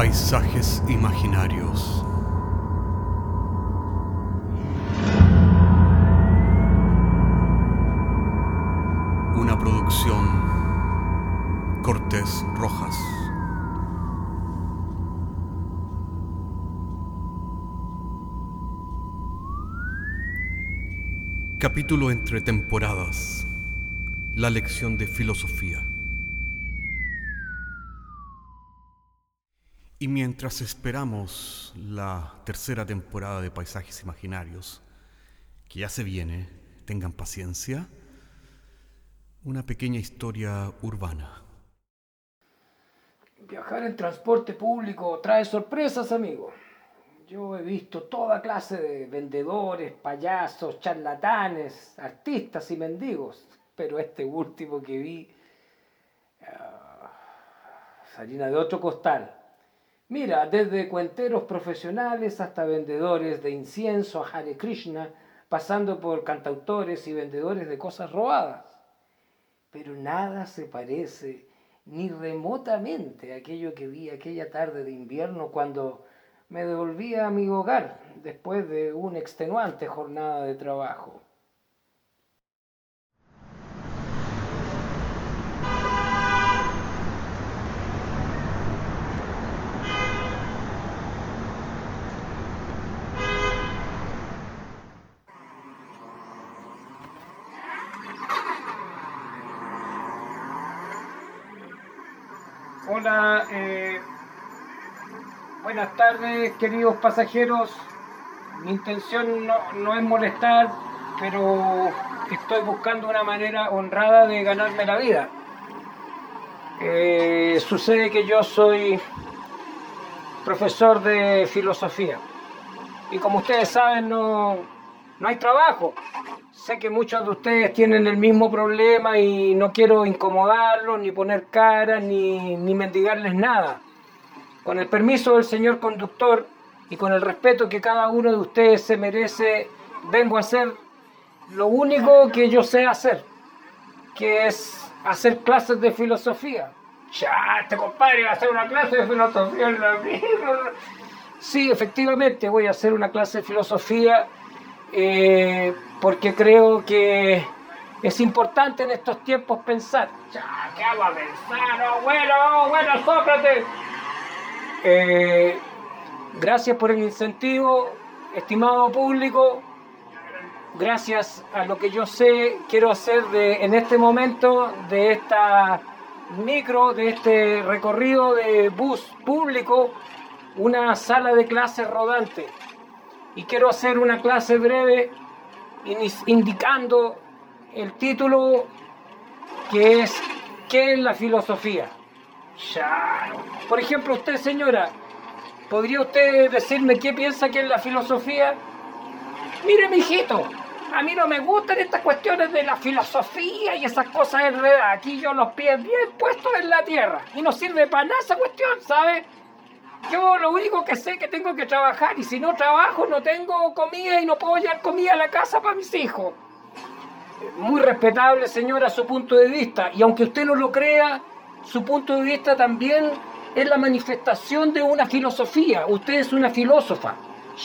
Paisajes imaginarios. Una producción Cortés Rojas. Capítulo entre temporadas. La lección de filosofía. Y mientras esperamos la tercera temporada de Paisajes Imaginarios, que ya se viene, tengan paciencia, una pequeña historia urbana. Viajar en transporte público trae sorpresas, amigo. Yo he visto toda clase de vendedores, payasos, charlatanes, artistas y mendigos, pero este último que vi ah, salina de otro costal. Mira, desde cuenteros profesionales hasta vendedores de incienso a Hare Krishna, pasando por cantautores y vendedores de cosas robadas. Pero nada se parece ni remotamente a aquello que vi aquella tarde de invierno cuando me devolvía a mi hogar después de una extenuante jornada de trabajo. Hola, eh, buenas tardes queridos pasajeros. Mi intención no, es molestar, pero estoy buscando una manera honrada de ganarme la vida. Eh, sucede que yo soy profesor de filosofía y como ustedes saben no, no hay trabajo. Sé que muchos de ustedes tienen el mismo problema y no quiero incomodarlos, ni poner cara, ni, ni mendigarles nada. Con el permiso del señor conductor y con el respeto que cada uno de ustedes se merece, vengo a hacer lo único que yo sé hacer, que es hacer clases de filosofía. Ya, este compadre va a hacer una clase de filosofía en la. Sí, efectivamente, voy a hacer una clase de filosofía eh, porque creo que es importante en estos tiempos pensar. Ya, ¿qué hago a pensar? Oh, bueno, oh, bueno, Sócrates. Eh, gracias por el incentivo, estimado público. Gracias a lo que yo sé, quiero hacer de, en este momento de esta micro, de este recorrido de bus público, una sala de clase rodante y quiero hacer una clase breve indicando el título que es ¿Qué es la filosofía? Por ejemplo, usted señora, ¿podría usted decirme qué piensa que es la filosofía? Mire, mijito, a mí no me gustan estas cuestiones de la filosofía y esas cosas enredadas. Aquí yo los pies bien puestos en la tierra. Y no sirve para nada esa cuestión, ¿sabe? Yo lo único que sé es que tengo que trabajar y si no trabajo no tengo comida y no puedo llevar comida a la casa para mis hijos. Muy respetable, señora, su punto de vista. Y aunque usted no lo crea, su punto de vista también es la manifestación de una filosofía. Usted es una filósofa.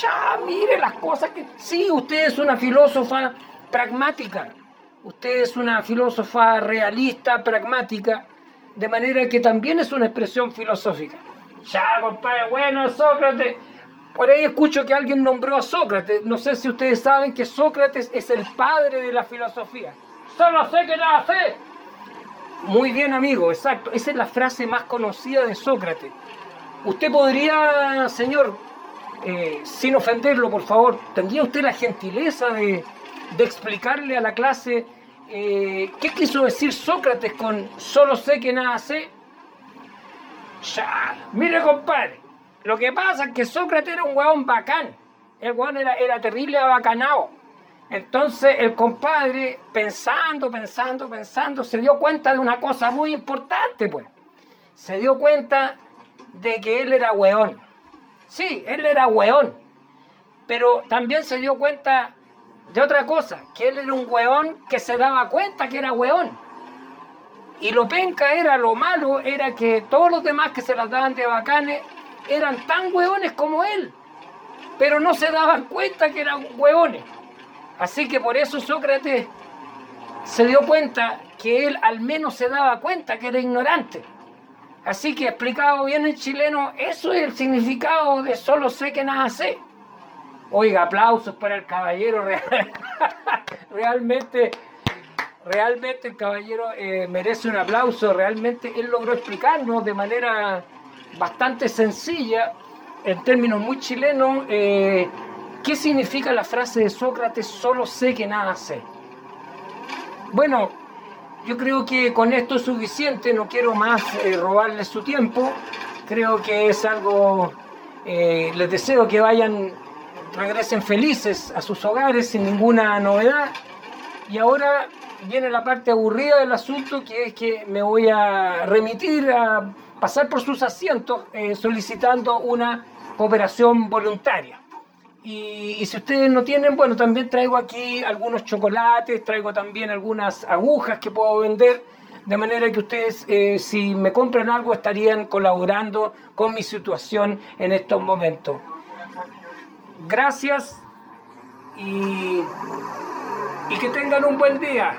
Ya, mire las cosas que... Sí, usted es una filósofa pragmática. Usted es una filósofa realista, pragmática, de manera que también es una expresión filosófica. Ya, compadre, bueno, Sócrates. Por ahí escucho que alguien nombró a Sócrates. No sé si ustedes saben que Sócrates es el padre de la filosofía. Solo sé que nada sé. Muy bien, amigo, exacto. Esa es la frase más conocida de Sócrates. Usted podría, señor, eh, sin ofenderlo, por favor, ¿tendría usted la gentileza de, explicarle a la clase eh, qué quiso decir Sócrates con solo sé que nada sé? Ya, mire compadre, lo que pasa es que Sócrates era un hueón bacán. El hueón era, era terrible abacanado. Entonces el compadre, pensando, pensando, pensando, se dio cuenta de una cosa muy importante, pues. Se dio cuenta de que él era hueón. Sí, él era hueón. Pero también se dio cuenta de otra cosa, que él era un hueón que se daba cuenta que era hueón. Y lo penca era, lo malo, era que todos los demás que se las daban de bacanes eran tan hueones como él, pero no se daban cuenta que eran hueones. Así que por eso Sócrates se dio cuenta que él al menos se daba cuenta que era ignorante. Así que explicado bien en chileno, eso es el significado de solo sé que nada sé. Oiga, aplausos para el caballero. realmente, realmente el caballero eh, merece un aplauso. Realmente él logró explicarnos de manera bastante sencilla, en términos muy chilenos, eh, qué significa la frase de Sócrates, solo sé que nada sé. Bueno, yo creo que con esto es suficiente, no quiero más eh, robarles su tiempo, creo que es algo, eh, les deseo que vayan, regresen felices a sus hogares sin ninguna novedad. Y ahora viene la parte aburrida del asunto, que es que me voy a remitir a pasar por sus asientos eh, solicitando una cooperación voluntaria. Y, si ustedes no tienen, bueno, también traigo aquí algunos chocolates, traigo también algunas agujas que puedo vender, de manera que ustedes, eh, si me compran algo, estarían colaborando con mi situación en estos momentos. Gracias y, y que tengan un buen día.